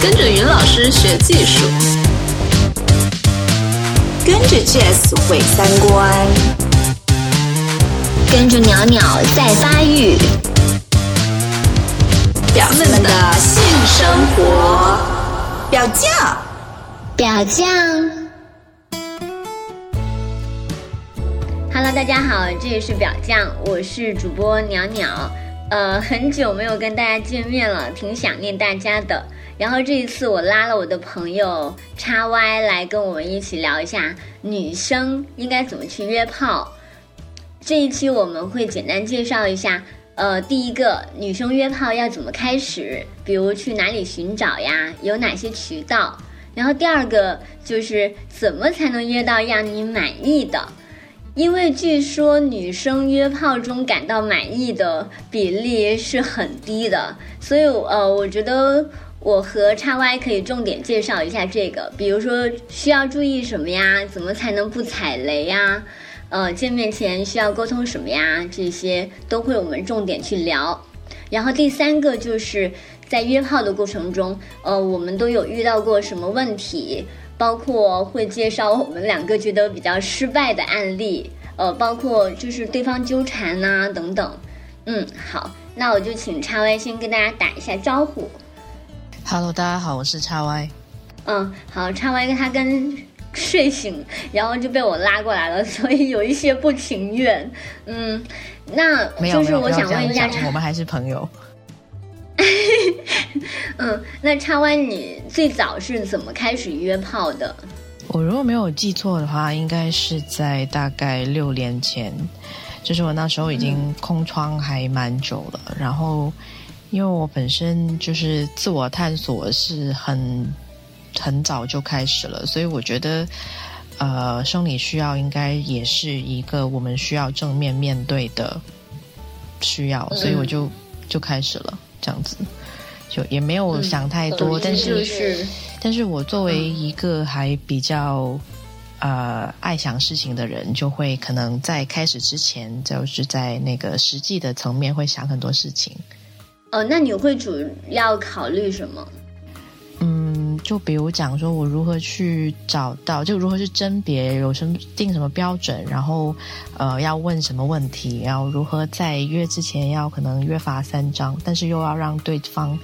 跟着云老师学技术，跟着 Jazz 毁三观，跟着袅袅在发育，表妹们的性生活，表酱，表酱。Hello，大家好，这里是表酱，我是主播袅袅。呃，很久没有跟大家见面了，挺想念大家的。然后这一次我拉了我的朋友叉 Y 来跟我们一起聊一下女生应该怎么去约炮。这一期我们会简单介绍一下，呃，第一个女生约炮要怎么开始，比如去哪里寻找呀，有哪些渠道。然后第二个就是怎么才能约到让你满意的，因为据说女生约炮中感到满意的比例是很低的，所以呃，我觉得。我和叉 Y 可以重点介绍一下这个，比如说需要注意什么呀？怎么才能不踩雷呀？呃，见面前需要沟通什么呀？这些都会我们重点去聊。然后第三个就是在约炮的过程中，呃，我们都有遇到过什么问题？包括会介绍我们两个觉得比较失败的案例，呃，包括就是对方纠缠呐等等。嗯，好，那我就请叉 Y 先跟大家打一下招呼。Hello，大家好，我是叉 Y。嗯，好，叉 Y 他跟睡醒，然后就被我拉过来了，所以有一些不情愿。嗯，那就是我想问一下，我们还是朋友。嗯，那叉 Y 你最早是怎么开始约炮的？我如果没有记错的话，应该是在大概六年前，就是我那时候已经空窗还蛮久了，然后。因为我本身就是自我探索是很很早就开始了，所以我觉得，呃，生理需要应该也是一个我们需要正面面对的需要，所以我就就开始了这样子，就也没有想太多，但是，但是我作为一个还比较呃爱想事情的人，就会可能在开始之前，就是在那个实际的层面会想很多事情。呃，那你会主要考虑什么？嗯，就比如讲说，我如何去找到，就如何去甄别，有什么定什么标准，然后呃，要问什么问题，然后如何在约之前要可能约法三章，但是又要让对方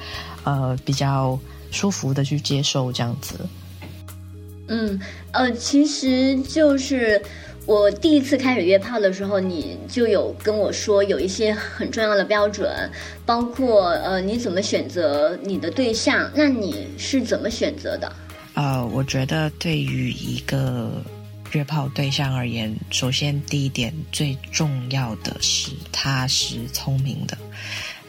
呃比较舒服的去接受这样子。嗯，呃，其实就是。我第一次开始约炮的时候，你就有跟我说有一些很重要的标准，包括呃你怎么选择你的对象，那你是怎么选择的？呃，我觉得对于一个约炮对象而言，首先第一点最重要的是他是聪明的。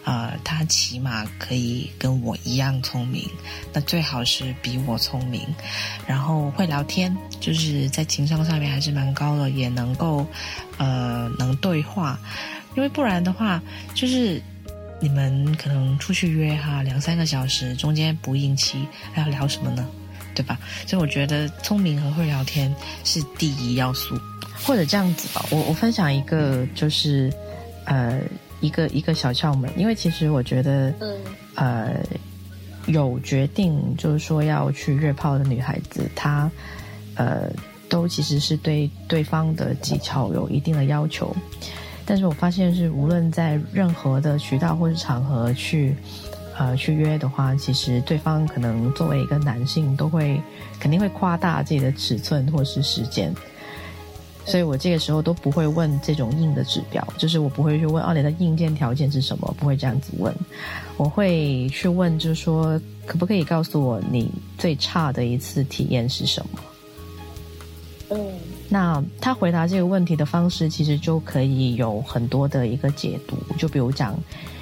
呃，他起码可以跟我一样聪明，那最好是比我聪明，然后会聊天，就是在情商上面还是蛮高的，也能够呃能对话，因为不然的话，就是你们可能出去约哈两三个小时，中间不应期，还要聊什么呢？对吧？所以我觉得聪明和会聊天是第一要素，或者这样子吧，我我分享一个就是呃。一个一个小窍门，因为其实我觉得，嗯，呃，有决定就是说要去约炮的女孩子，她呃，都其实是对对方的技巧有一定的要求。但是我发现是无论在任何的渠道或是场合去呃去约的话，其实对方可能作为一个男性，都会肯定会夸大自己的尺寸或是时间。所以我这个时候都不会问这种硬的指标，就是我不会去问哦，你的硬件条件是什么，不会这样子问。我会去问，就是说，可不可以告诉我你最差的一次体验是什么？嗯，那他回答这个问题的方式，其实就可以有很多的一个解读。就比如讲，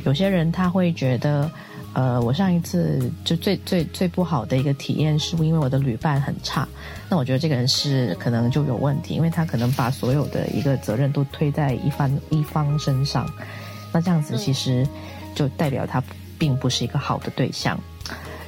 有些人他会觉得。呃，我上一次就最最最不好的一个体验，是因为我的旅伴很差。那我觉得这个人是可能就有问题，因为他可能把所有的一个责任都推在一方一方身上。那这样子其实就代表他并不是一个好的对象。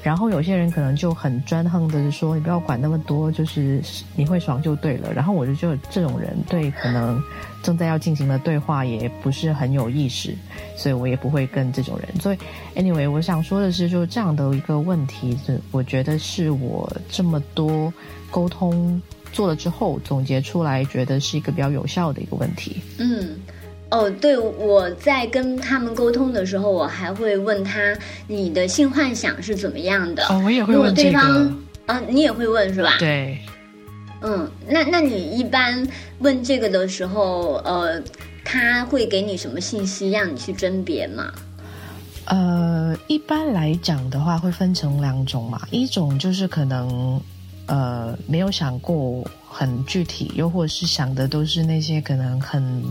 然后有些人可能就很专横的说，你不要管那么多，就是你会爽就对了。然后我就就这种人对可能正在要进行的对话也不是很有意识，所以我也不会跟这种人。所以，anyway，我想说的是，就这样的一个问题，是我觉得是我这么多沟通做了之后总结出来，觉得是一个比较有效的一个问题。嗯。哦，对，我在跟他们沟通的时候，我还会问他你的性幻想是怎么样的。哦，我也会问这个。啊，你也会问是吧？对。嗯，那那你一般问这个的时候，呃，他会给你什么信息让你去甄别吗？呃，一般来讲的话，会分成两种嘛，一种就是可能呃没有想过很具体，又或者是想的都是那些可能很。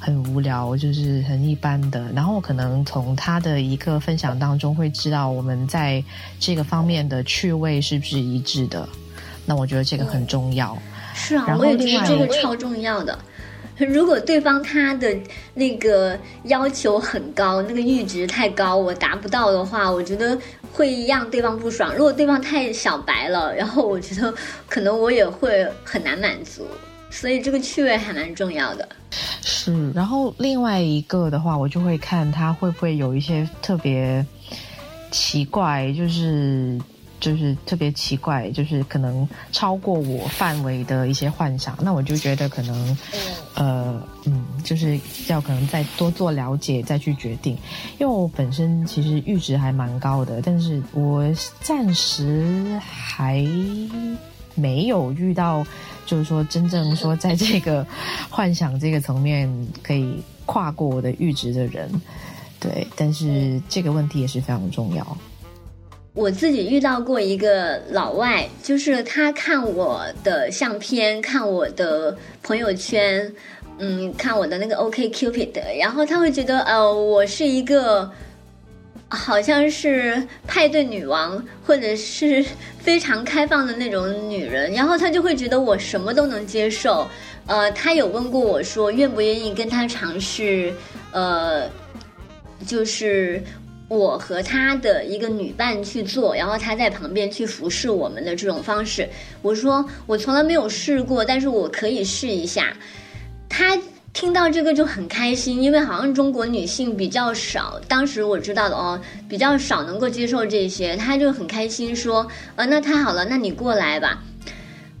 很无聊，就是很一般的。然后我可能从他的一个分享当中会知道，我们在这个方面的趣味是不是一致的。那我觉得这个很重要。是啊，我也觉得这个超重要的。如果对方他的那个要求很高，那个阈值太高，我达不到的话，我觉得会让对方不爽。如果对方太小白了，然后我觉得可能我也会很难满足。所以这个趣味还蛮重要的。是，然后另外一个的话，我就会看他会不会有一些特别奇怪，就是就是特别奇怪，就是可能超过我范围的一些幻想，那我就觉得可能，呃，嗯，就是要可能再多做了解，再去决定。因为我本身其实阈值还蛮高的，但是我暂时还没有遇到。就是说，真正说在这个幻想这个层面可以跨过我的阈值的人，对，但是这个问题也是非常重要。我自己遇到过一个老外，就是他看我的相片，看我的朋友圈，嗯，看我的那个 OK Cupid，然后他会觉得，呃，我是一个。好像是派对女王，或者是非常开放的那种女人，然后她就会觉得我什么都能接受。呃，她有问过我说，愿不愿意跟他尝试，呃，就是我和他的一个女伴去做，然后他在旁边去服侍我们的这种方式。我说我从来没有试过，但是我可以试一下。他。听到这个就很开心，因为好像中国女性比较少，当时我知道的哦，比较少能够接受这些，他就很开心说，呃，那太好了，那你过来吧。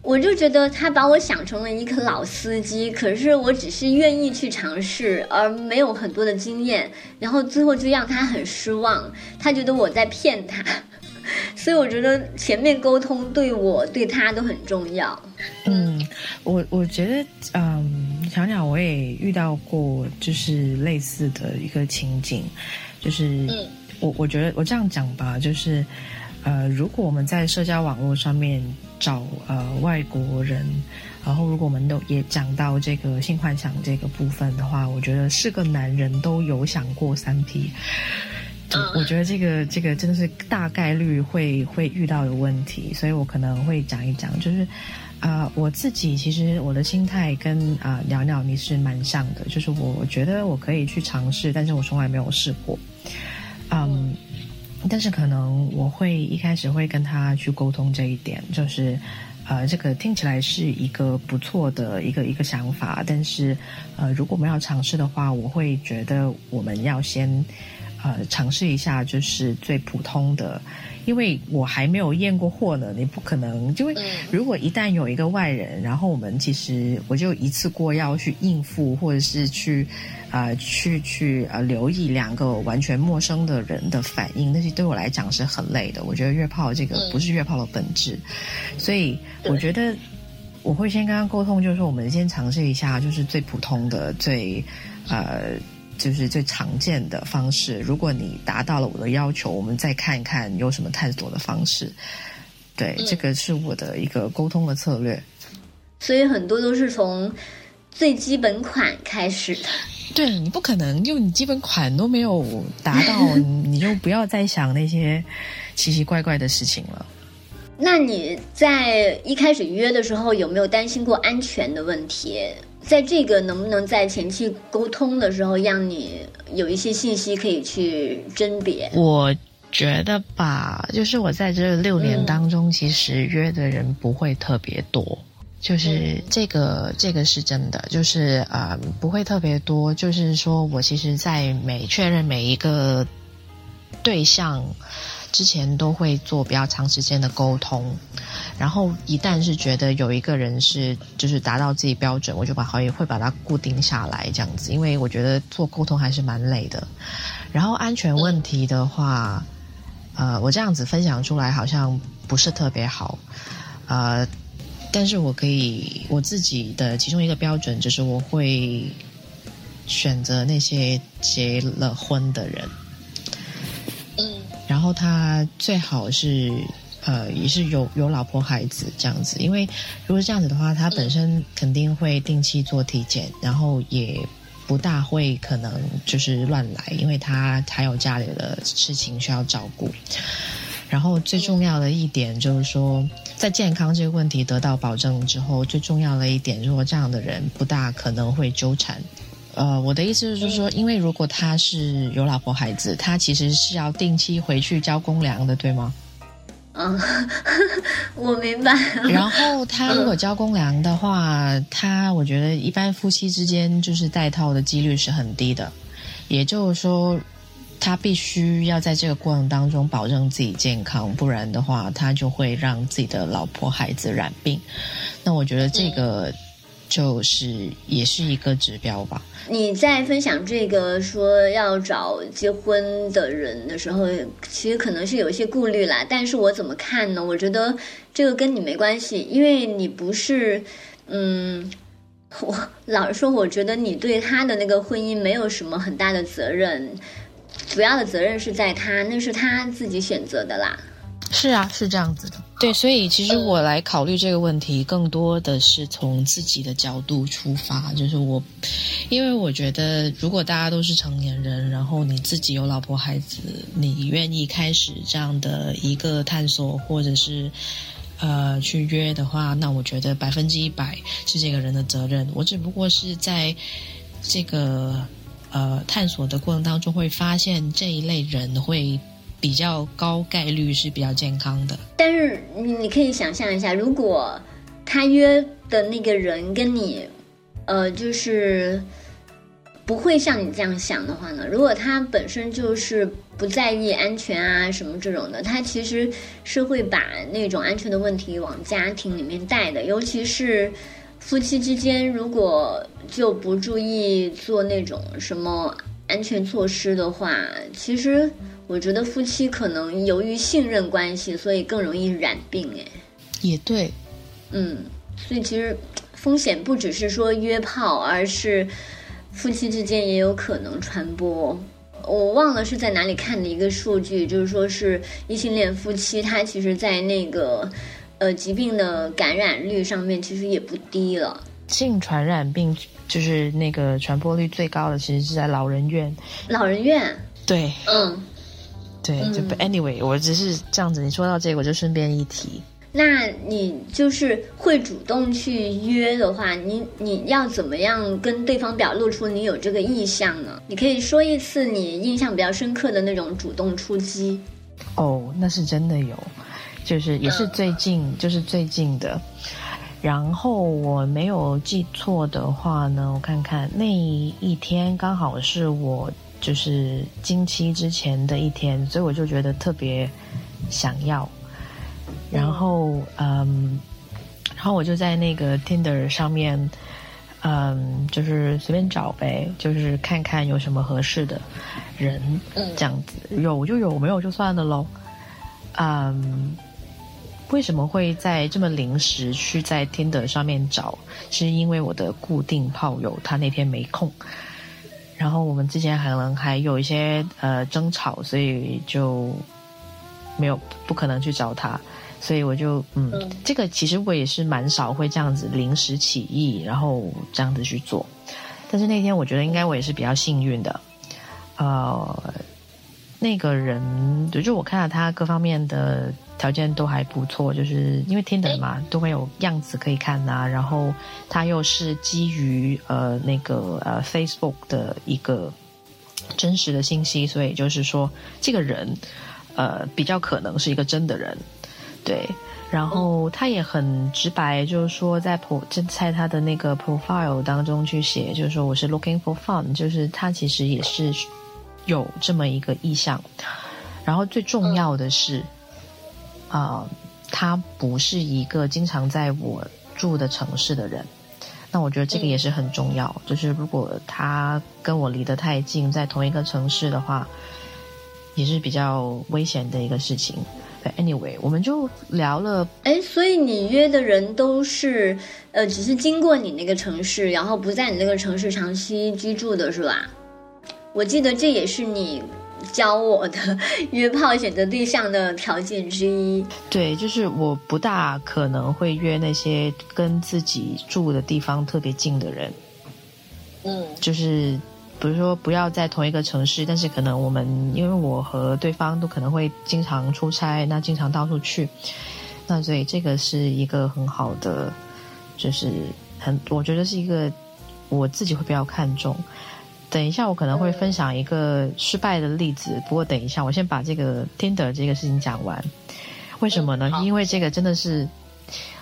我就觉得他把我想成了一个老司机，可是我只是愿意去尝试，而没有很多的经验，然后最后就让他很失望，他觉得我在骗他。所以我觉得前面沟通对我对他都很重要。嗯，我我觉得，嗯，小鸟我也遇到过，就是类似的一个情景，就是，我我觉得我这样讲吧，就是，呃，如果我们在社交网络上面找呃外国人，然后如果我们都也讲到这个性幻想这个部分的话，我觉得是个男人都有想过三 P。我觉得这个这个真的是大概率会会遇到的问题，所以我可能会讲一讲，就是啊，我自己其实我的心态跟啊鸟鸟你是蛮像的，就是我觉得我可以去尝试，但是我从来没有试过，嗯，但是可能我会一开始会跟他去沟通这一点，就是呃，这个听起来是一个不错的一个一个想法，但是呃，如果我们要尝试的话，我会觉得我们要先。呃，尝试一下就是最普通的，因为我还没有验过货呢，你不可能。因为如果一旦有一个外人，然后我们其实我就一次过要去应付，或者是去啊去去呃留意两个完全陌生的人的反应，那些对我来讲是很累的。我觉得约炮这个不是约炮的本质，所以我觉得我会先跟他沟通，就是说我们先尝试一下，就是最普通的最呃。就是最常见的方式。如果你达到了我的要求，我们再看一看有什么探索的方式。对，这个是我的一个沟通的策略。所以很多都是从最基本款开始的。对你不可能，就你基本款都没有达到，你就不要再想那些奇奇怪怪的事情了。那你在一开始约的时候，有没有担心过安全的问题？在这个能不能在前期沟通的时候，让你有一些信息可以去甄别？我觉得吧，就是我在这六年当中，其实约的人不会特别多，就是这个这个是真的，就是啊不会特别多，就是说我其实，在每确认每一个对象。之前都会做比较长时间的沟通，然后一旦是觉得有一个人是就是达到自己标准，我就把好也会把它固定下来这样子，因为我觉得做沟通还是蛮累的。然后安全问题的话，呃，我这样子分享出来好像不是特别好，呃，但是我可以我自己的其中一个标准就是我会选择那些结了婚的人。然后他最好是，呃，也是有有老婆孩子这样子，因为如果这样子的话，他本身肯定会定期做体检，然后也不大会可能就是乱来，因为他还有家里的事情需要照顾。然后最重要的一点就是说，在健康这个问题得到保证之后，最重要的一点，如果这样的人不大可能会纠缠。呃，我的意思就是说，因为如果他是有老婆孩子，他其实是要定期回去交公粮的，对吗？嗯，我明白。然后他如果交公粮的话，他我觉得一般夫妻之间就是带套的几率是很低的，也就是说，他必须要在这个过程当中保证自己健康，不然的话，他就会让自己的老婆孩子染病。那我觉得这个。就是也是一个指标吧。你在分享这个说要找结婚的人的时候，其实可能是有一些顾虑啦。但是我怎么看呢？我觉得这个跟你没关系，因为你不是，嗯，我老实说，我觉得你对他的那个婚姻没有什么很大的责任，主要的责任是在他，那是他自己选择的啦。是啊，是这样子的。对，所以其实我来考虑这个问题，更多的是从自己的角度出发，就是我，因为我觉得，如果大家都是成年人，然后你自己有老婆孩子，你愿意开始这样的一个探索，或者是呃去约的话，那我觉得百分之一百是这个人的责任。我只不过是在这个呃探索的过程当中，会发现这一类人会。比较高概率是比较健康的，但是你可以想象一下，如果他约的那个人跟你，呃，就是不会像你这样想的话呢？如果他本身就是不在意安全啊什么这种的，他其实是会把那种安全的问题往家庭里面带的，尤其是夫妻之间，如果就不注意做那种什么安全措施的话，其实。我觉得夫妻可能由于信任关系，所以更容易染病。哎，也对，嗯，所以其实风险不只是说约炮，而是夫妻之间也有可能传播。我忘了是在哪里看的一个数据，就是说是异性恋夫妻，他其实，在那个呃疾病的感染率上面，其实也不低了。性传染病就是那个传播率最高的，其实是在老人院。老人院，对，嗯。对，就 anyway，我只是这样子。你说到这个，我就顺便一提。那你就是会主动去约的话，你你要怎么样跟对方表露出你有这个意向呢？你可以说一次你印象比较深刻的那种主动出击。哦，那是真的有，就是也是最近，就是最近的。然后我没有记错的话呢，我看看那一天刚好是我。就是经期之前的一天，所以我就觉得特别想要。然后，嗯，然后我就在那个 Tinder 上面，嗯，就是随便找呗，就是看看有什么合适的人，这样子有就有，没有就算了喽。嗯，为什么会在这么临时去在 Tinder 上面找？是因为我的固定炮友他那天没空。然后我们之前可能还有一些呃争吵，所以就没有不可能去找他，所以我就嗯，这个其实我也是蛮少会这样子临时起意，然后这样子去做。但是那天我觉得应该我也是比较幸运的，呃，那个人就我看到他各方面的。条件都还不错，就是因为天的嘛，都会有样子可以看呐。然后它又是基于呃那个呃 Facebook 的一个真实的信息，所以就是说这个人呃比较可能是一个真的人，对。然后他也很直白，就是说在 pro 在他的那个 profile 当中去写，就是说我是 looking for fun，就是他其实也是有这么一个意向。然后最重要的是，啊，他不是一个经常在我住的城市的人。那我觉得这个也是很重要，就是如果他跟我离得太近，在同一个城市的话，也是比较危险的一个事情。Anyway，我们就聊了。哎，所以你约的人都是呃，只是经过你那个城市，然后不在你那个城市长期居住的是吧？我记得这也是你教我的约炮选择对象的条件之一。对，就是我不大可能会约那些跟自己住的地方特别近的人。嗯，就是。比如说，不要在同一个城市，但是可能我们因为我和对方都可能会经常出差，那经常到处去，那所以这个是一个很好的，就是很我觉得是一个我自己会比较看重。等一下，我可能会分享一个失败的例子，不过等一下，我先把这个 Tinder 这个事情讲完。为什么呢？因为这个真的是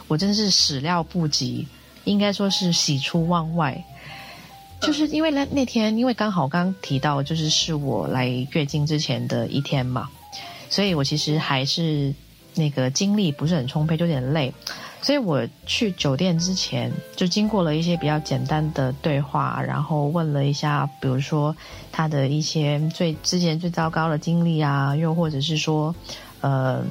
我真的是始料不及，应该说是喜出望外。就是因为那那天，因为刚好刚提到，就是是我来月经之前的一天嘛，所以我其实还是那个精力不是很充沛，就有点累。所以我去酒店之前，就经过了一些比较简单的对话，然后问了一下，比如说他的一些最之前最糟糕的经历啊，又或者是说，呃。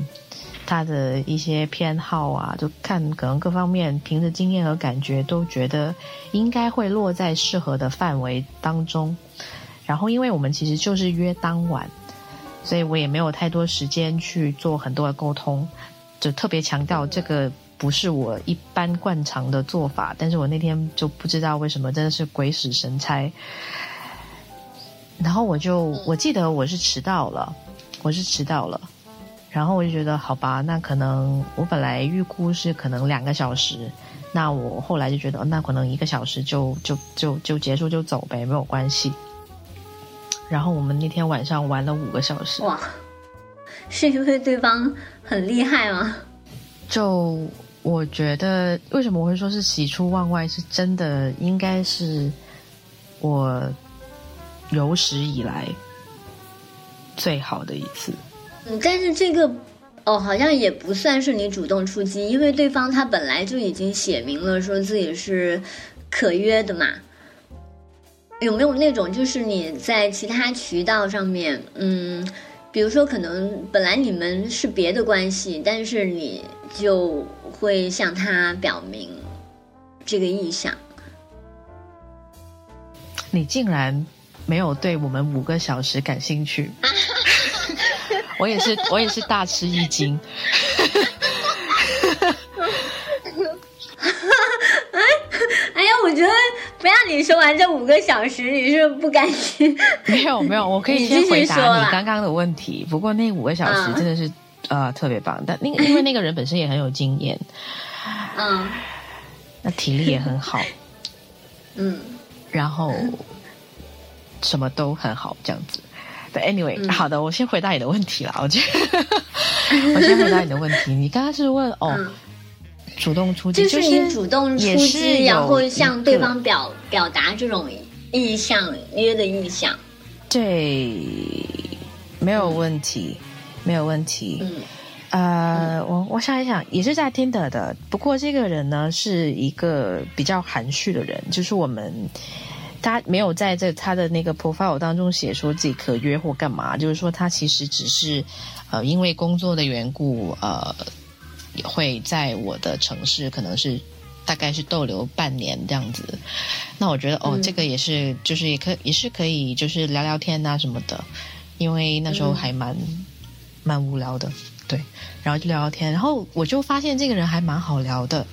他的一些偏好啊，就看可能各方面凭着经验和感觉都觉得应该会落在适合的范围当中。然后，因为我们其实就是约当晚，所以我也没有太多时间去做很多的沟通，就特别强调这个不是我一般惯常的做法。但是我那天就不知道为什么，真的是鬼使神差。然后我就我记得我是迟到了，我是迟到了。然后我就觉得好吧，那可能我本来预估是可能两个小时，那我后来就觉得那可能一个小时就就就就结束就走呗，没有关系。然后我们那天晚上玩了五个小时。哇，是因为对方很厉害吗？就我觉得，为什么我会说是喜出望外？是真的，应该是我有史以来最好的一次。嗯，但是这个，哦，好像也不算是你主动出击，因为对方他本来就已经写明了说自己是可约的嘛。有没有那种就是你在其他渠道上面，嗯，比如说可能本来你们是别的关系，但是你就会向他表明这个意向？你竟然没有对我们五个小时感兴趣？我也是，我也是大吃一惊。哎，哎呀，我觉得不要你说完这五个小时，你是不甘心？没有没有，我可以先回答你刚刚的问题。不过那五个小时真的是呃特别棒，但那因为那个人本身也很有经验，嗯，那体力也很好，嗯，然后什么都很好，这样子。Anyway，好的，我先回答你的问题了。我觉得，我先回答你的问题。你刚刚是问哦，主动出击，就是你主动出击，然后向对方表表达这种意向约的意向。对，没有问题，没有问题。嗯，呃，我我想一想，也是在 Tinder 的，不过这个人呢是一个比较含蓄的人，就是我们。他没有在这他的那个 profile 当中写说自己可约或干嘛，就是说他其实只是，呃，因为工作的缘故，呃，也会在我的城市，可能是大概是逗留半年这样子。那我觉得哦，这个也是，就是也可也是可以，就是聊聊天啊什么的，因为那时候还蛮蛮无聊的，对，然后就聊聊天，然后我就发现这个人还蛮好聊的。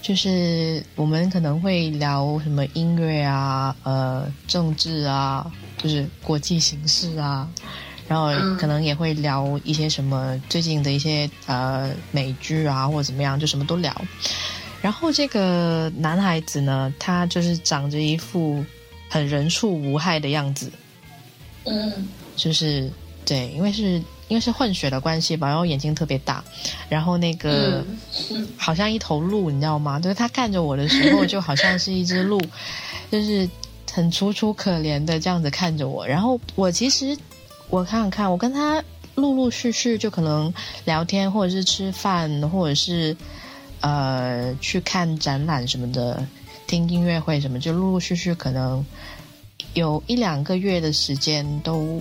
就是我们可能会聊什么音乐啊，呃，政治啊，就是国际形势啊，然后可能也会聊一些什么最近的一些呃美剧啊，或者怎么样，就什么都聊。然后这个男孩子呢，他就是长着一副很人畜无害的样子，嗯，就是对，因为是。因为是混血的关系吧，然后眼睛特别大，然后那个好像一头鹿，你知道吗？就是他看着我的时候，就好像是一只鹿，就是很楚楚可怜的这样子看着我。然后我其实我看看，我跟他陆陆续续就可能聊天，或者是吃饭，或者是呃去看展览什么的，听音乐会什么，就陆陆续续可能有一两个月的时间都。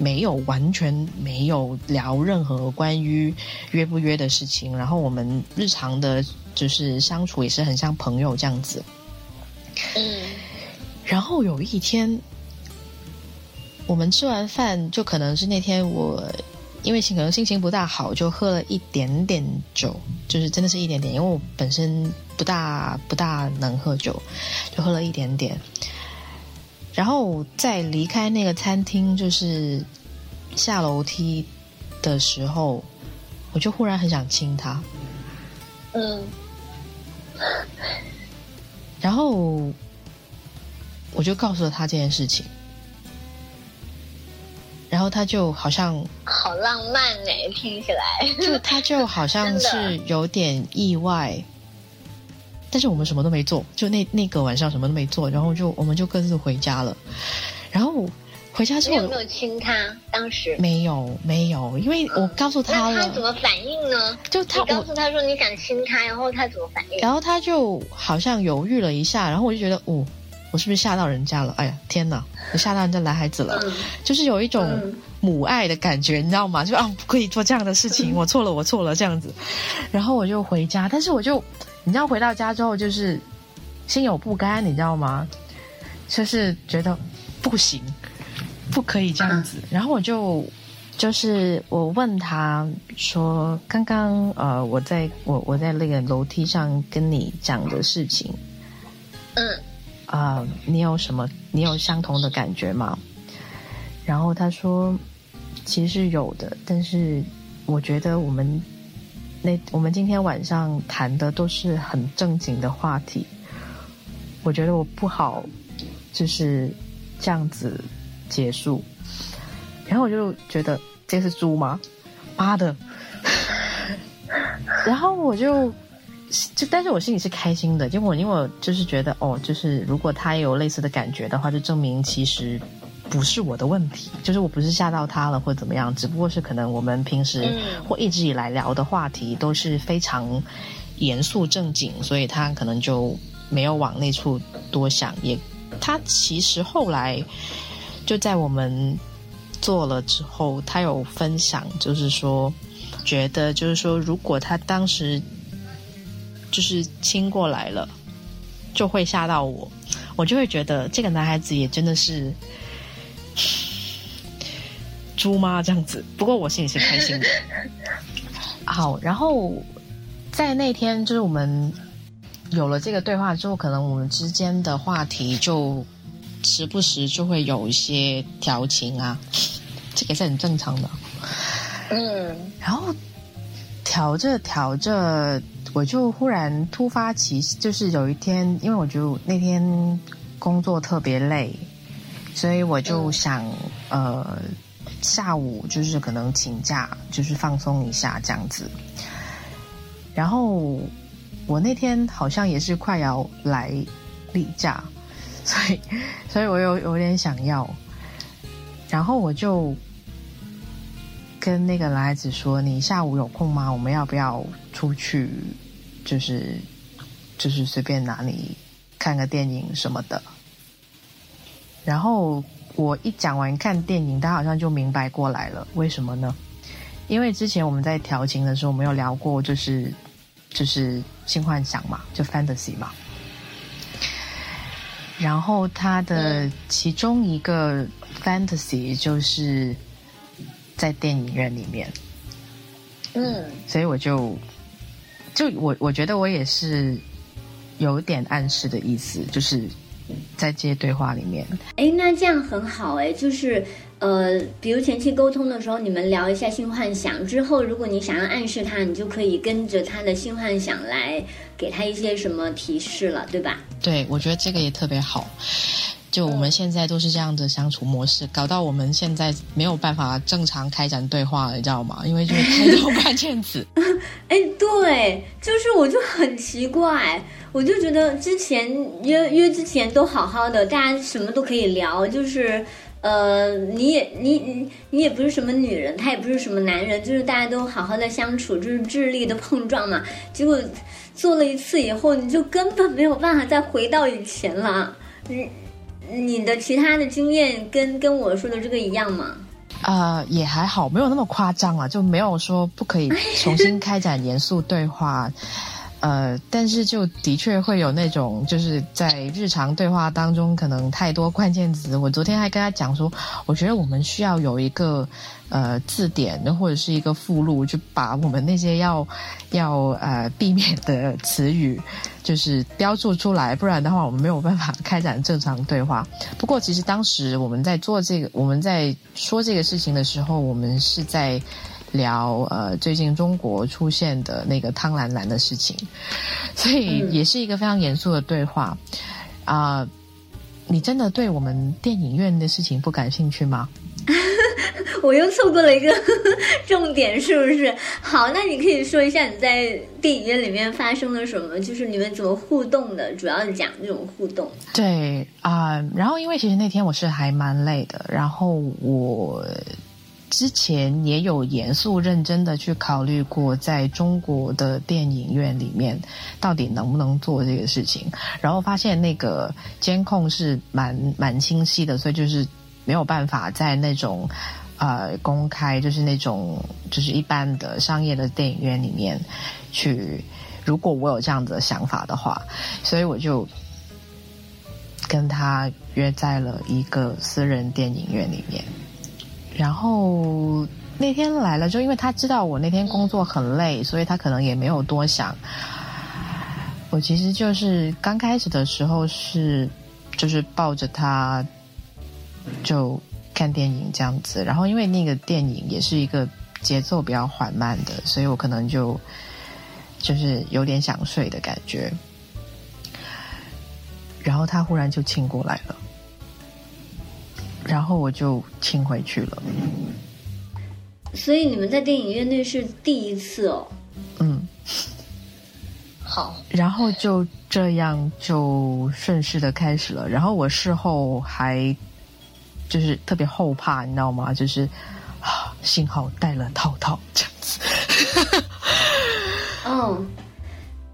没有完全没有聊任何关于约不约的事情，然后我们日常的就是相处也是很像朋友这样子。嗯，然后有一天，我们吃完饭，就可能是那天我因为可能心情不大好，就喝了一点点酒，就是真的是一点点，因为我本身不大不大能喝酒，就喝了一点点。然后在离开那个餐厅，就是下楼梯的时候，我就忽然很想亲他。嗯。然后我就告诉了他这件事情，然后他就好像好浪漫哎，听起来就他就好像 是有点意外。但是我们什么都没做，就那那个晚上什么都没做，然后就我们就各自回家了。然后回家之后有没有亲他？当时没有没有，因为我告诉他了。他怎么反应呢？就他告诉他说你想亲他，然后他怎么反应？然后他就好像犹豫了一下，然后我就觉得，哦，我是不是吓到人家了？哎呀，天哪，我吓到人家男孩子了，就是有一种母爱的感觉，你知道吗？就啊，不可以做这样的事情，我错了，我错了，这样子。然后我就回家，但是我就。你知道回到家之后就是心有不甘，你知道吗？就是觉得不行，不可以这样子。然后我就就是我问他说：“刚刚呃，我在我我在那个楼梯上跟你讲的事情，嗯啊，你有什么？你有相同的感觉吗？”然后他说：“其实有的，但是我觉得我们。”那我们今天晚上谈的都是很正经的话题，我觉得我不好就是这样子结束，然后我就觉得这是猪吗？妈的！然后我就就，但是我心里是开心的，结果因为我就是觉得哦，就是如果他也有类似的感觉的话，就证明其实。不是我的问题，就是我不是吓到他了或者怎么样，只不过是可能我们平时或一直以来聊的话题都是非常严肃正经，所以他可能就没有往那处多想。也，他其实后来就在我们做了之后，他有分享，就是说觉得就是说，如果他当时就是亲过来了，就会吓到我，我就会觉得这个男孩子也真的是。猪妈？这样子，不过我心里是开心的。好，然后在那天，就是我们有了这个对话之后，可能我们之间的话题就时不时就会有一些调情啊，这个是很正常的。嗯，然后调着调着，我就忽然突发奇，就是有一天，因为我就那天工作特别累，所以我就想呃。下午就是可能请假，就是放松一下这样子。然后我那天好像也是快要来例假，所以所以我有有点想要。然后我就跟那个男孩子说：“你下午有空吗？我们要不要出去？就是就是随便哪里看个电影什么的。”然后。我一讲完看电影，他好像就明白过来了。为什么呢？因为之前我们在调情的时候，我们有聊过，就是就是性幻想嘛，就 fantasy 嘛。然后他的其中一个 fantasy 就是在电影院里面。嗯，所以我就就我我觉得我也是有点暗示的意思，就是。在这些对话里面，哎，那这样很好哎，就是呃，比如前期沟通的时候，你们聊一下性幻想之后，如果你想要暗示他，你就可以跟着他的性幻想来给他一些什么提示了，对吧？对，我觉得这个也特别好。就我们现在都是这样的相处模式，搞到我们现在没有办法正常开展对话了，你知道吗？因为就是太多关键词。哎，对，就是我就很奇怪，我就觉得之前约约之前都好好的，大家什么都可以聊，就是呃，你也你你你也不是什么女人，他也不是什么男人，就是大家都好好的相处，就是智力的碰撞嘛。结果做了一次以后，你就根本没有办法再回到以前了。你你的其他的经验跟跟我说的这个一样吗？啊，也还好，没有那么夸张啊，就没有说不可以重新开展严肃对话。呃，但是就的确会有那种，就是在日常对话当中，可能太多关键词。我昨天还跟他讲说，我觉得我们需要有一个呃字典，或者是一个附录，就把我们那些要要呃避免的词语，就是标注出来，不然的话，我们没有办法 开展正常对话。不过，其实当时我们在做这个，我们在说这个事情的时候，我们是在。聊呃最近中国出现的那个汤兰兰的事情，所以也是一个非常严肃的对话啊！你真的对我们电影院的事情不感兴趣吗？我又错过了一个 重点，是不是？好，那你可以说一下你在电影院里面发生了什么，就是你们怎么互动的，主要讲这种互动。对啊，然后因为其实那天我是还蛮累的，然后我。之前也有严肃认真的去考虑过，在中国的电影院里面到底能不能做这个事情，然后发现那个监控是蛮蛮清晰的，所以就是没有办法在那种呃公开，就是那种就是一般的商业的电影院里面去。如果我有这样的想法的话，所以我就跟他约在了一个私人电影院里面。然后那天来了，就因为他知道我那天工作很累，所以他可能也没有多想。我其实就是刚开始的时候是，就是抱着他就看电影这样子。然后因为那个电影也是一个节奏比较缓慢的，所以我可能就就是有点想睡的感觉。然后他忽然就亲过来了。然后我就亲回去了。所以你们在电影院那是第一次哦。嗯。好。然后就这样就顺势的开始了。然后我事后还就是特别后怕，你知道吗？就是啊，幸好带了套套这样子。嗯。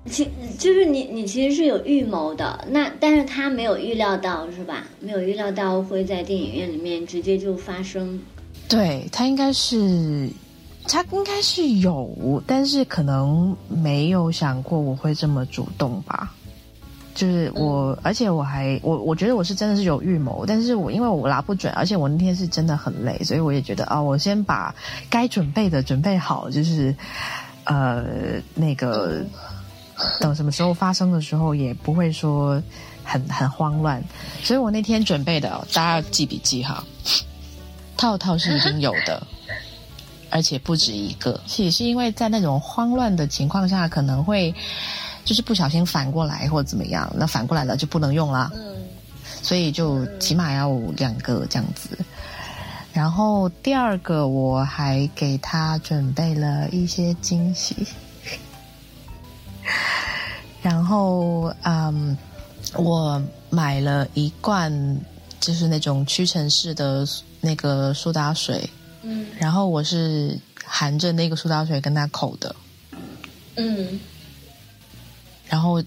其就是你，你其实是有预谋的，那但是他没有预料到，是吧？没有预料到会在电影院里面直接就发生。对他应该是，他应该是有，但是可能没有想过我会这么主动吧。就是我，而且我还我我觉得我是真的是有预谋，但是我因为我拿不准，而且我那天是真的很累，所以我也觉得啊，我先把该准备的准备好，就是呃那个。等什么时候发生的时候，也不会说很很慌乱，所以我那天准备的，大家要记笔记哈。套套是已经有的，而且不止一个。也是因为在那种慌乱的情况下，可能会就是不小心反过来或者怎么样，那反过来了就不能用了。嗯，所以就起码要两个这样子。然后第二个，我还给他准备了一些惊喜。然后，嗯，我买了一罐，就是那种屈臣氏的那个苏打水，嗯，然后我是含着那个苏打水跟他口的，嗯，然后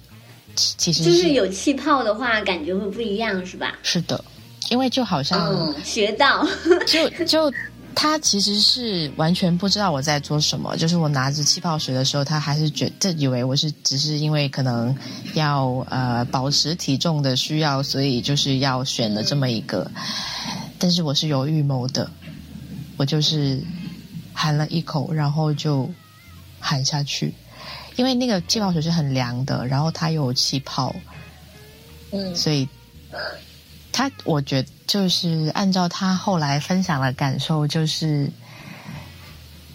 其实就是有气泡的话，感觉会不一样，是吧？是的，因为就好像学到，就就。他其实是完全不知道我在做什么，就是我拿着气泡水的时候，他还是觉得以为我是只是因为可能要呃保持体重的需要，所以就是要选了这么一个。但是我是有预谋的，我就是含了一口，然后就含下去，因为那个气泡水是很凉的，然后它有气泡，嗯，所以。他，我觉得就是按照他后来分享的感受，就是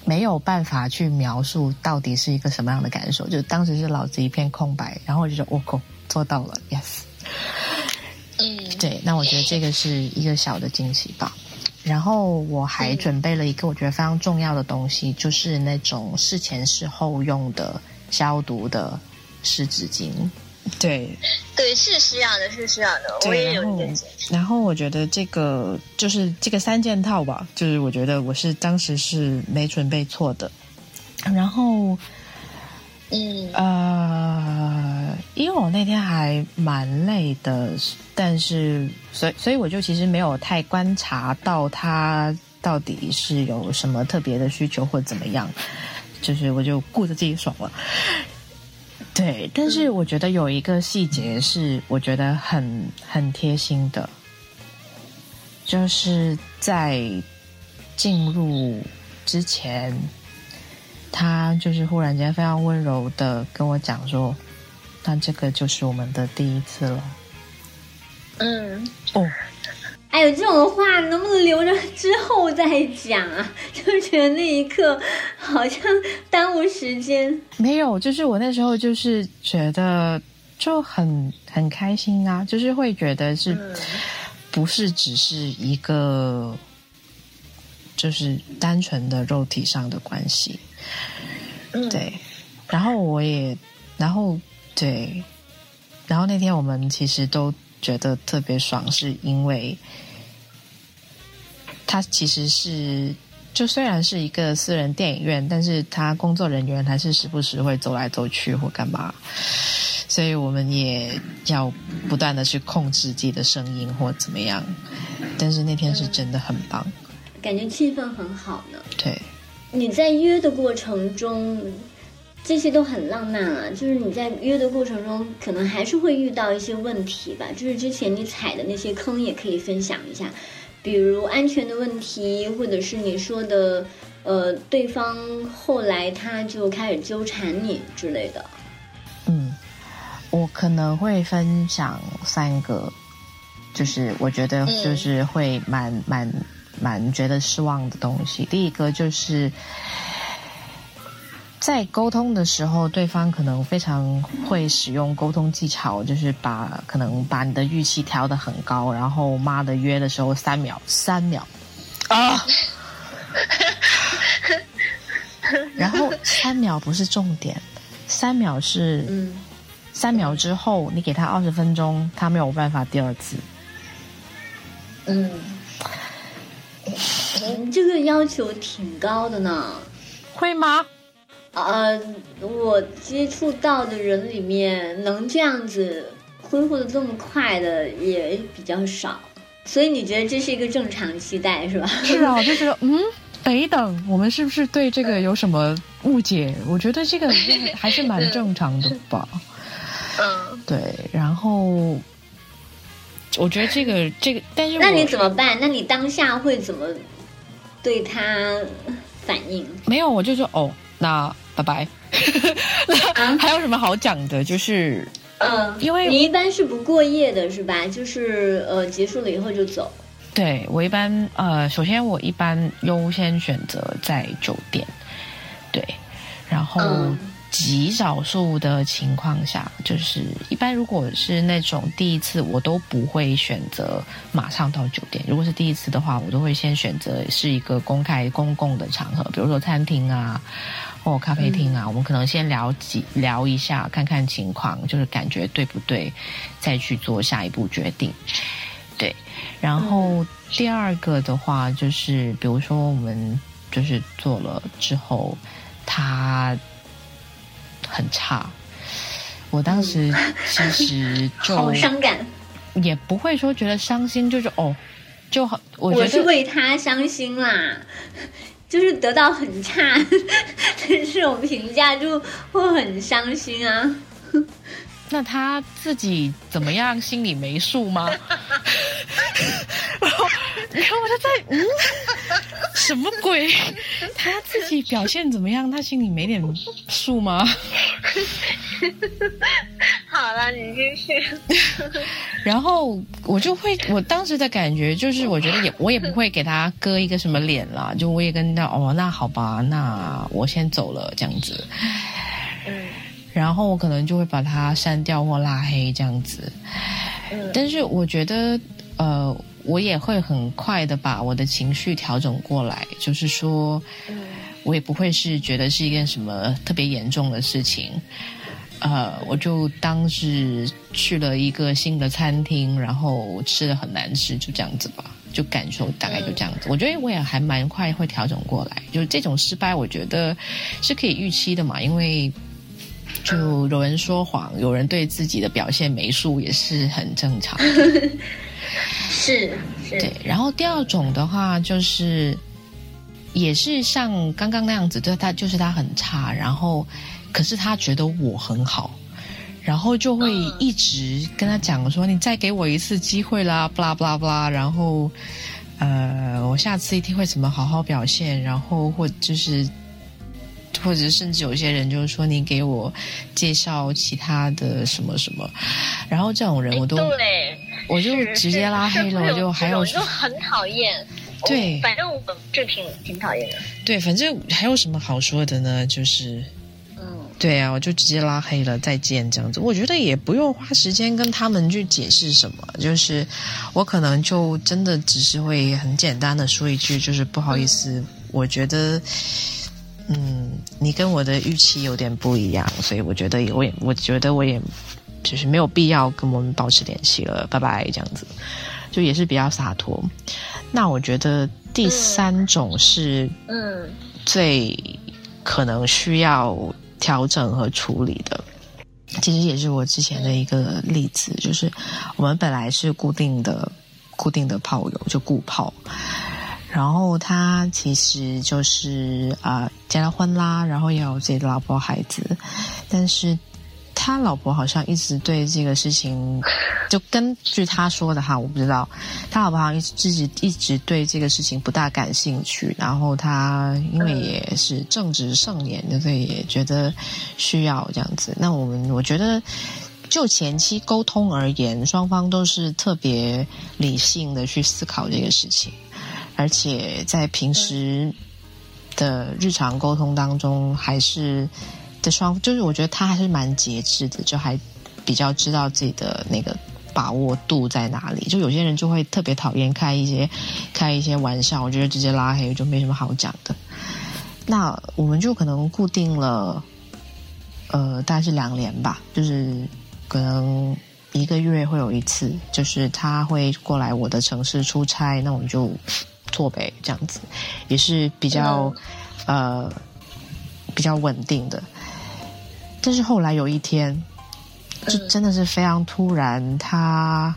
没有办法去描述到底是一个什么样的感受。就当时是脑子一片空白，然后我就说：“我靠，做到了，yes。”嗯，对。那那我觉得这个是一个小的惊喜吧。然后我还准备了一个我觉得非常重要的东西，就是那种事前事后用的消毒的湿纸巾。对，对，是需要的，是需要的。我也有一件。然后我觉得这个就是这个三件套吧，就是我觉得我是当时是没准备错的。然后，嗯呃，因为我那天还蛮累的，但是所以所以我就其实没有太观察到他到底是有什么特别的需求或怎么样，就是我就顾着自己爽了。对，但是我觉得有一个细节是我觉得很很贴心的，就是在进入之前，他就是忽然间非常温柔的跟我讲说：“那这个就是我们的第一次了。”嗯，哦。哎呦，这种话能不能留着之后再讲啊？就觉得那一刻好像耽误时间。没有，就是我那时候就是觉得就很很开心啊，就是会觉得是不是只是一个就是单纯的肉体上的关系？对。然后我也，然后对，然后那天我们其实都觉得特别爽，是因为。他其实是，就虽然是一个私人电影院，但是他工作人员还是时不时会走来走去或干嘛，所以我们也要不断的去控制自己的声音或怎么样。但是那天是真的很棒，感觉气氛很好呢。对，你在约的过程中，这些都很浪漫啊。就是你在约的过程中，可能还是会遇到一些问题吧。就是之前你踩的那些坑，也可以分享一下。比如安全的问题，或者是你说的，呃，对方后来他就开始纠缠你之类的。嗯，我可能会分享三个，就是我觉得就是会蛮蛮蛮觉得失望的东西。第一个就是。在沟通的时候，对方可能非常会使用沟通技巧，就是把可能把你的预期调得很高，然后妈的约的时候三秒，三秒。啊，然后三秒不是重点，三秒是三秒之后你给他二十分钟，他没有办法第二次。嗯，这个要求挺高的呢，会吗？呃，我接触到的人里面，能这样子恢复的这么快的也比较少，所以你觉得这是一个正常期待是吧？是啊，就觉得嗯，等等，我们是不是对这个有什么误解？我觉得这个还是蛮正常的吧。嗯，对，然后我觉得这个这个，但是那你怎么办？那你当下会怎么对他反应？没有，我就说哦，那。拜拜，还有什么好讲的？就是，嗯，因为你一般是不过夜的，是吧？就是呃，结束了以后就走。对我一般呃，首先我一般优先选择在酒店，对，然后极少数的情况下，就是一般如果是那种第一次，我都不会选择马上到酒店。如果是第一次的话，我都会先选择是一个公开公共的场合，比如说餐厅啊。或咖啡厅啊，我们可能先聊几聊一下，看看情况，就是感觉对不对，再去做下一步决定。对，然后第二个的话，就是比如说我们就是做了之后，他很差，我当时其实就好伤感，也不会说觉得伤心，就是哦，就好，我是为他伤心啦。就是得到很差的这种评价，就会很伤心啊。那他自己怎么样？心里没数吗？然后，然后我就在嗯，什么鬼？他自己表现怎么样？他心里没点数吗？好了，你继续。然后我就会，我当时的感觉就是，我觉得也我也不会给他割一个什么脸啦，就我也跟他哦，那好吧，那我先走了这样子。嗯。然后我可能就会把他删掉或拉黑这样子。嗯。但是我觉得，呃，我也会很快的把我的情绪调整过来，就是说，我也不会是觉得是一件什么特别严重的事情。呃，我就当是去了一个新的餐厅，然后吃的很难吃，就这样子吧，就感受大概就这样子。我觉得我也还蛮快会调整过来，就是这种失败，我觉得是可以预期的嘛，因为就有人说谎，有人对自己的表现没数，也是很正常。是是。对，然后第二种的话，就是也是像刚刚那样子，就他就是他很差，然后。可是他觉得我很好，然后就会一直跟他讲说：“你再给我一次机会啦，不啦不啦不啦。”然后，呃，我下次一定会怎么好好表现。然后或就是，或者甚至有些人就是说：“你给我介绍其他的什么什么。”然后这种人我都，我就直接拉黑了。我就还有就很讨厌。对，反正我就挺挺讨厌的。对，反正还有什么好说的呢？就是。对啊，我就直接拉黑了，再见这样子。我觉得也不用花时间跟他们去解释什么，就是我可能就真的只是会很简单的说一句，就是不好意思，我觉得，嗯，你跟我的预期有点不一样，所以我觉得我也我觉得我也就是没有必要跟我们保持联系了，拜拜这样子，就也是比较洒脱。那我觉得第三种是嗯最可能需要。调整和处理的，其实也是我之前的一个例子，就是我们本来是固定的、固定的炮友，就固炮，然后他其实就是啊结了婚啦，然后也有自己的老婆孩子，但是。他老婆好像一直对这个事情，就根据他说的哈，我不知道，他老婆好像一直自己一直对这个事情不大感兴趣。然后他因为也是正值盛年，所以也觉得需要这样子。那我们我觉得，就前期沟通而言，双方都是特别理性的去思考这个事情，而且在平时的日常沟通当中，还是。的双就是我觉得他还是蛮节制的，就还比较知道自己的那个把握度在哪里。就有些人就会特别讨厌开一些开一些玩笑，我觉得直接拉黑就没什么好讲的。那我们就可能固定了，呃，大概是两年吧，就是可能一个月会有一次，就是他会过来我的城市出差，那我们就做呗，这样子也是比较呃比较稳定的。但是后来有一天，就真的是非常突然，他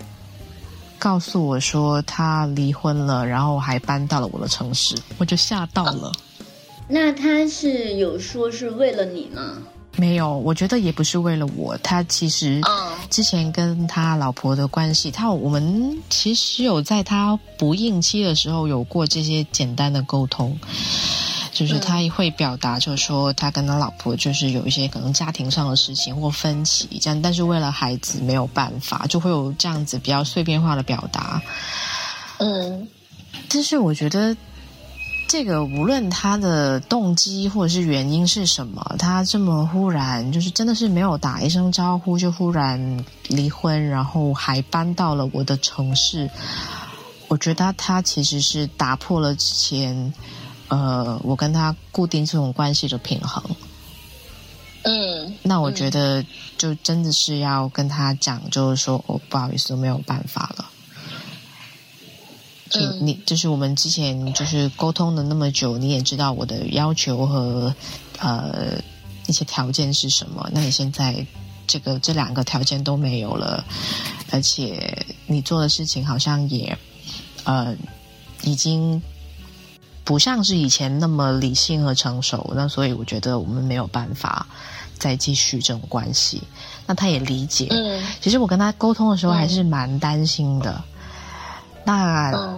告诉我说他离婚了，然后还搬到了我的城市，我就吓到了。那他是有说是为了你吗？没有，我觉得也不是为了我。他其实之前跟他老婆的关系，他我们其实有在他不应期的时候有过这些简单的沟通。就是他会表达，就是说他跟他老婆就是有一些可能家庭上的事情或分歧这样，但是为了孩子没有办法，就会有这样子比较碎片化的表达。嗯，但是我觉得这个无论他的动机或者是原因是什么，他这么忽然就是真的是没有打一声招呼就忽然离婚，然后还搬到了我的城市，我觉得他其实是打破了之前。呃，我跟他固定这种关系的平衡，嗯，那我觉得就真的是要跟他讲，就是说，哦，不好意思，没有办法了。就你，就是我们之前就是沟通了那么久，你也知道我的要求和呃一些条件是什么。那你现在这个这两个条件都没有了，而且你做的事情好像也呃已经。不像是以前那么理性和成熟，那所以我觉得我们没有办法再继续这种关系。那他也理解。嗯，其实我跟他沟通的时候还是蛮担心的。那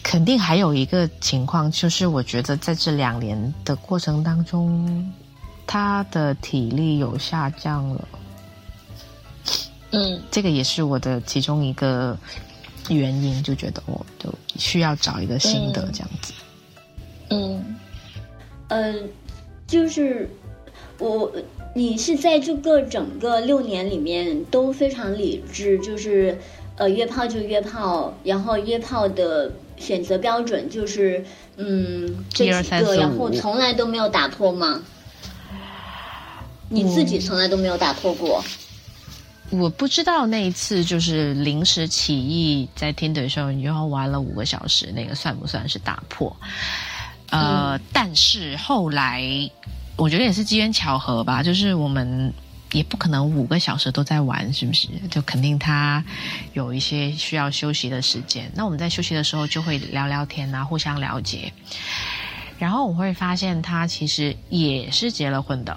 肯定还有一个情况，就是我觉得在这两年的过程当中，他的体力有下降了。嗯，这个也是我的其中一个原因，就觉得我就需要找一个新的这样子。嗯，呃，就是我，你是在这个整个六年里面都非常理智，就是呃约炮就约炮，然后约炮的选择标准就是嗯这几个，三四然后从来都没有打破吗？你自己从来都没有打破过？我不知道那一次就是临时起意在 Tinder 上，然后玩了五个小时，那个算不算是打破？呃，但是后来我觉得也是机缘巧合吧，就是我们也不可能五个小时都在玩，是不是？就肯定他有一些需要休息的时间。那我们在休息的时候就会聊聊天啊，互相了解。然后我会发现他其实也是结了婚的。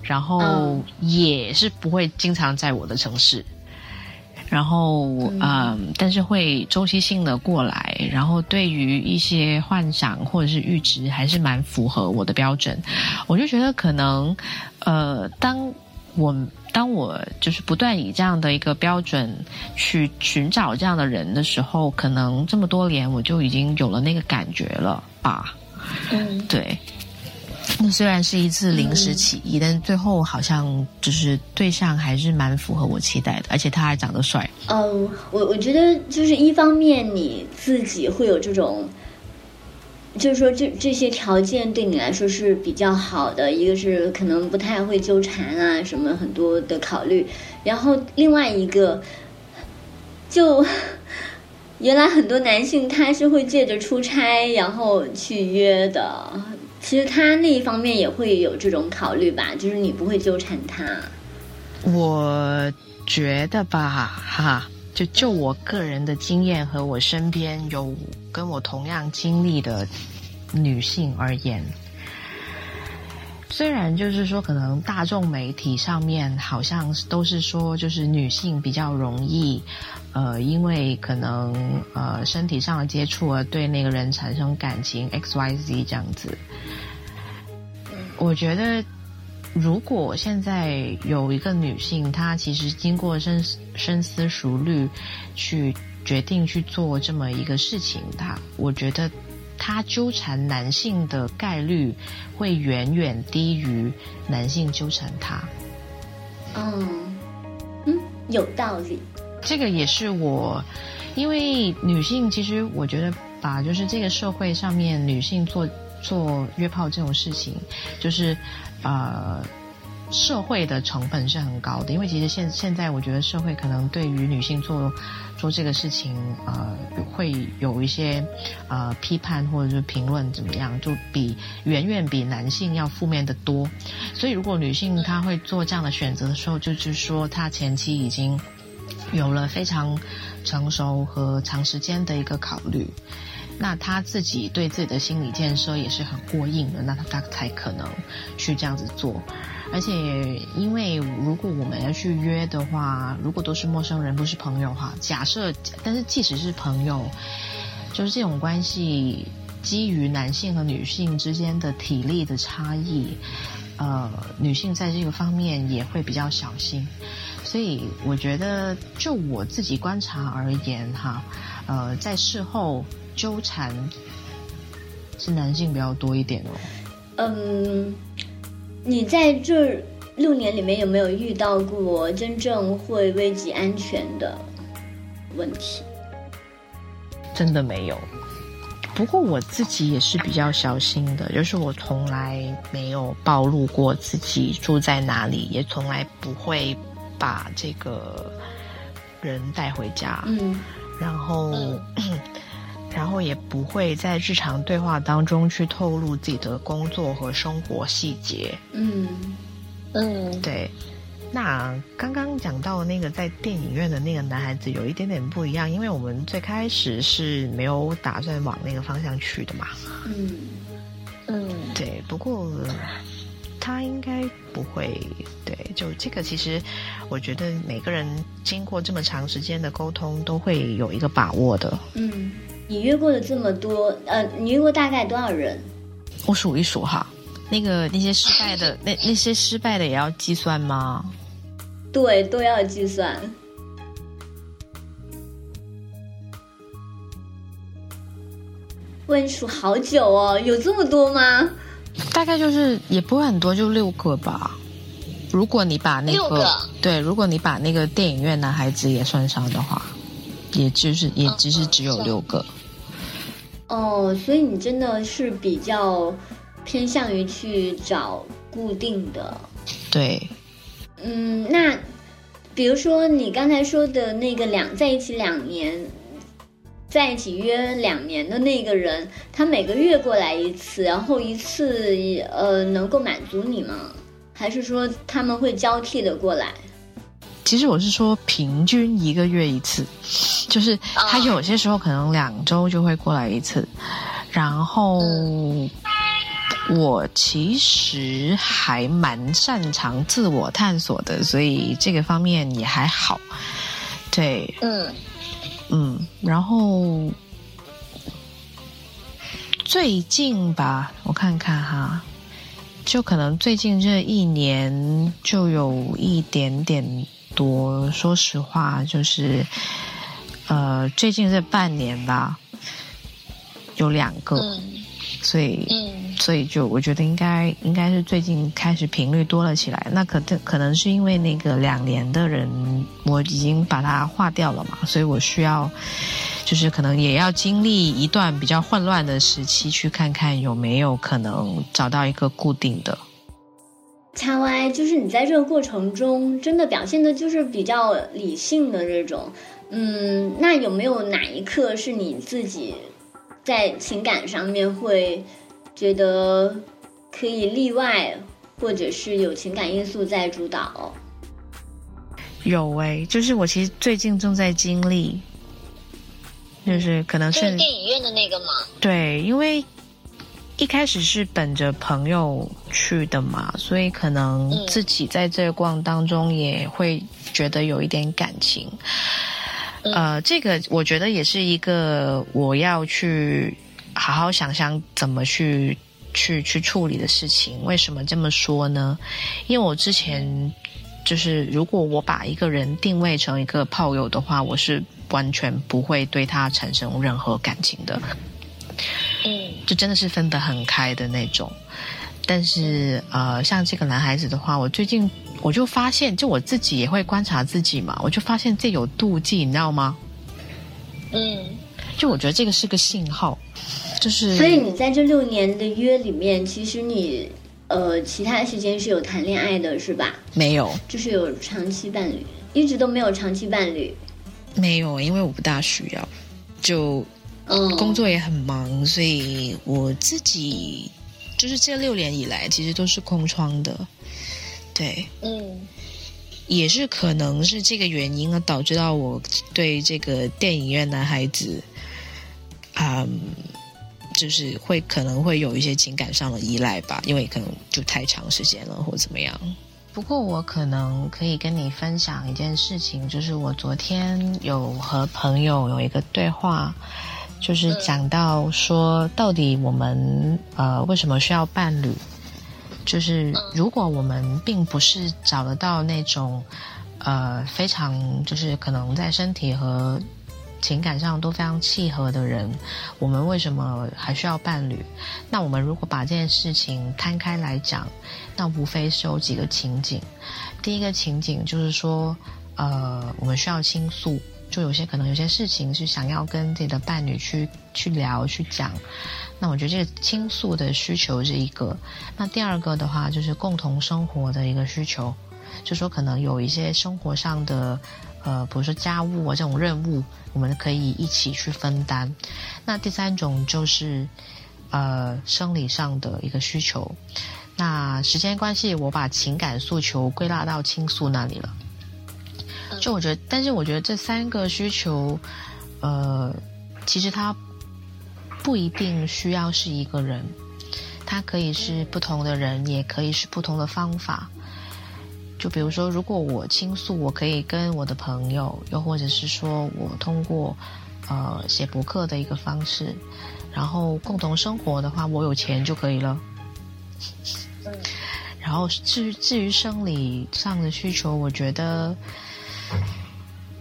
然后嗯也是不会经常在我的城市，然后嗯、但是会周期性的过来，然后对于一些幻想或者是阈值还是蛮符合我的标准，我就觉得可能呃，当我当我就是不断以这样的一个标准去寻找这样的人的时候，可能这么多年我就已经有了那个感觉了吧。嗯对，那虽然是一次临时起意，但是最后好像就是对象还是蛮符合我期待的，而且他还长得帅。嗯，我我觉得就是一方面你自己会有这种，就是说这这些条件对你来说是比较好的，一个是可能不太会纠缠啊，什么很多的考虑，然后另外一个就。原来很多男性他是会借着出差然后去约的，其实他那一方面也会有这种考虑吧，就是你不会纠缠他。我觉得吧，哈，就就我个人的经验和我身边有跟我同样经历的女性而言，虽然就是说，可能大众媒体上面好像都是说，就是女性比较容易，呃，因为可能呃身体上的接触而对那个人产生感情，X Y Z 这样子。我觉得，如果现在有一个女性，她其实经过深深思熟虑，去决定去做这么一个事情，她我觉得她纠缠男性的概率会远远低于男性纠缠她。嗯嗯，有道理。这个也是我，因为女性其实我觉得把就是这个社会上面女性做做约炮这种事情，就是呃社会的成本是很高的，因为其实现现在我觉得社会可能对于女性做做这个事情呃会有一些呃批判或者是评论怎么样，就比远远比男性要负面的多，所以如果女性她会做这样的选择的时候，就是说她前期已经。有了非常成熟和长时间的一个考虑，那他自己对自己的心理建设也是很过硬的，那他他才可能去这样子做。而且，因为如果我们要去约的话，如果都是陌生人，不是朋友哈，假设，但是即使是朋友，就是这种关系，基于男性和女性之间的体力的差异，呃，女性在这个方面也会比较小心。所以我觉得，就我自己观察而言，哈，呃，在事后纠缠是男性比较多一点哦。嗯，你在这六年里面有没有遇到过真正会危及安全的问题？真的没有。不过我自己也是比较小心的，就是我从来没有暴露过自己住在哪里，也从来不会把这个人带回家。嗯。然后，然后也不会在日常对话当中去透露自己的工作和生活细节。嗯。嗯，对，那刚刚讲到那个在电影院的那个男孩子有一点点不一样，因为我们最开始是没有打算往那个方向去的嘛。嗯。嗯，对，不过他应该不会。对，就这个，其实我觉得每个人经过这么长时间的沟通，都会有一个把握的。嗯，你约过的这么多，呃，你约过大概多少人？我数一数哈，那个那些失败的 那那些失败的也要计算吗？对，都要计算。问数好久哦，有这么多吗？大概就是也不会很多，就六个吧。如果你把那个个对，如果你把那个电影院男孩子也算上的话，也就是也只是只有六个。哦，所以你真的是比较偏向于去找固定的。对，嗯，那比如说你刚才说的那个两在一起两年，在一起约两年的那个人，他每个月过来一次，然后一次呃能够满足你吗？还是说他们会交替的过来？其实我是说平均一个月一次，就是他有些时候可能两周就会过来一次，然后我其实还蛮擅长自我探索的，所以这个方面也还好。对，嗯嗯，然后最近吧，我看看哈，就可能最近这一年就有一点点。多，说实话，就是，呃，最近这半年吧，有两个，所以，所以就我觉得应该应该是最近开始频率多了起来。那可可能是因为那个两年的人，我已经把它划掉了嘛，所以我需要，就是可能也要经历一段比较混乱的时期，去看看有没有可能找到一个固定的。叉 Y 就是你在这个过程中真的表现的就是比较理性的这种，嗯，那有没有哪一刻是你自己在情感上面会觉得可以例外，或者是有情感因素在主导？有诶，就是我其实最近正在经历，就是可能是电影院的那个吗？对，因为。一开始是本着朋友去的嘛，所以可能自己在这逛当中也会觉得有一点感情。呃，这个我觉得也是一个我要去好好想想怎么去去去处理的事情。为什么这么说呢？因为我之前就是如果我把一个人定位成一个炮友的话，我是完全不会对他产生任何感情的。嗯，就真的是分得很开的那种，但是呃，像这个男孩子的话，我最近我就发现，就我自己也会观察自己嘛，我就发现这有妒忌，你知道吗？嗯，就我觉得这个是个信号，就是所以你在这六年的约里面，其实你呃其他时间是有谈恋爱的，是吧？没有，就是有长期伴侣，一直都没有长期伴侣。没有，因为我不大需要，就嗯。工作也很忙，所以我自己就是这六年以来，其实都是空窗的。对，嗯，也是可能是这个原因啊，导致到我对这个电影院男孩子，嗯，就是会可能会有一些情感上的依赖吧，因为可能就太长时间了，或怎么样。不过我可能可以跟你分享一件事情，就是我昨天有和朋友有一个对话。就是讲到说，到底我们呃为什么需要伴侣？就是如果我们并不是找得到那种呃非常就是可能在身体和情感上都非常契合的人，我们为什么还需要伴侣？那我们如果把这件事情摊开来讲，那无非是有几个情景。第一个情景就是说，呃，我们需要倾诉。就有些可能有些事情是想要跟自己的伴侣去去聊去讲，那我觉得这个倾诉的需求是一个。那第二个的话就是共同生活的一个需求，就说可能有一些生活上的呃，比如说家务啊这种任务，我们可以一起去分担。那第三种就是呃生理上的一个需求。那时间关系，我把情感诉求归纳到倾诉那里了。就我觉得，但是我觉得这三个需求，呃，其实它不一定需要是一个人，它可以是不同的人，也可以是不同的方法。就比如说，如果我倾诉，我可以跟我的朋友，又或者是说我通过呃写博客的一个方式，然后共同生活的话，我有钱就可以了。然后至于至于生理上的需求，我觉得。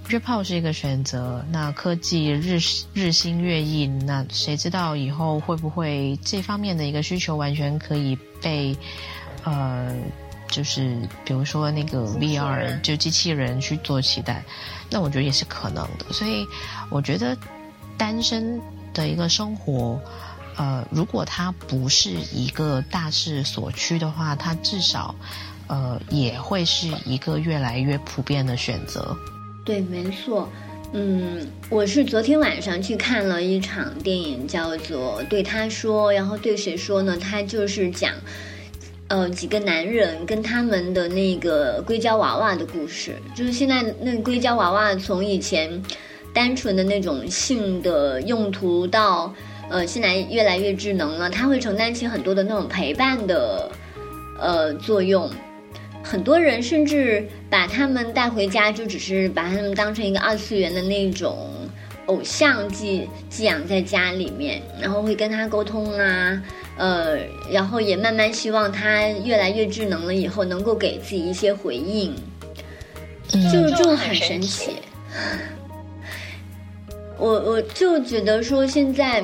约炮是一个选择，那科技日日新月异，那谁知道以后会不会这方面的一个需求完全可以被，呃，就就是比如说那个 VR 就机器人去做期待，那我觉得也是可能的。所以我觉得单身的一个生活，呃，如果它不是一个大势所趋的话，它至少呃也会是一个越来越普遍的选择。对，没错。嗯，我是昨天晚上去看了一场电影，叫做《对他说》，然后对谁说呢？他就是讲，呃，几个男人跟他们的那个硅胶娃娃的故事。就是现在那硅胶娃娃从以前单纯的那种性的用途，到呃现在越来越智能了，它会承担起很多的那种陪伴的呃作用。很多人甚至把他们带回家，就只是把他们当成一个二次元的那种偶像寄寄养在家里面，然后会跟他沟通啊，呃，然后也慢慢希望他越来越智能了以后能够给自己一些回应，就就很神奇。我我就觉得说现在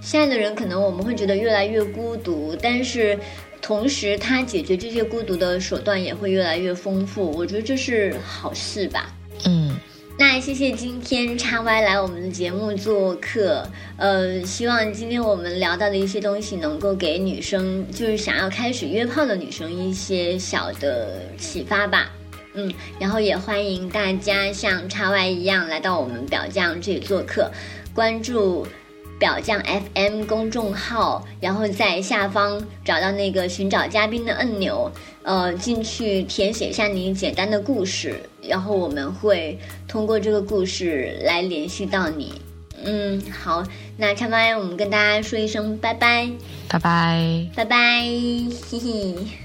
现在的人可能我们会觉得越来越孤独，但是。同时，他解决这些孤独的手段也会越来越丰富，我觉得这是好事吧。嗯，那谢谢今天叉 Y 来我们的节目做客，呃，希望今天我们聊到的一些东西能够给女生，就是想要开始约炮的女生一些小的启发吧。嗯，然后也欢迎大家像叉 Y 一样来到我们表匠这里做客，关注。表匠 FM 公众号，然后在下方找到那个寻找嘉宾的按钮，呃，进去填写一下你简单的故事，然后我们会通过这个故事来联系到你。嗯，好，那差不我们跟大家说一声拜拜，拜拜，拜拜，嘿嘿。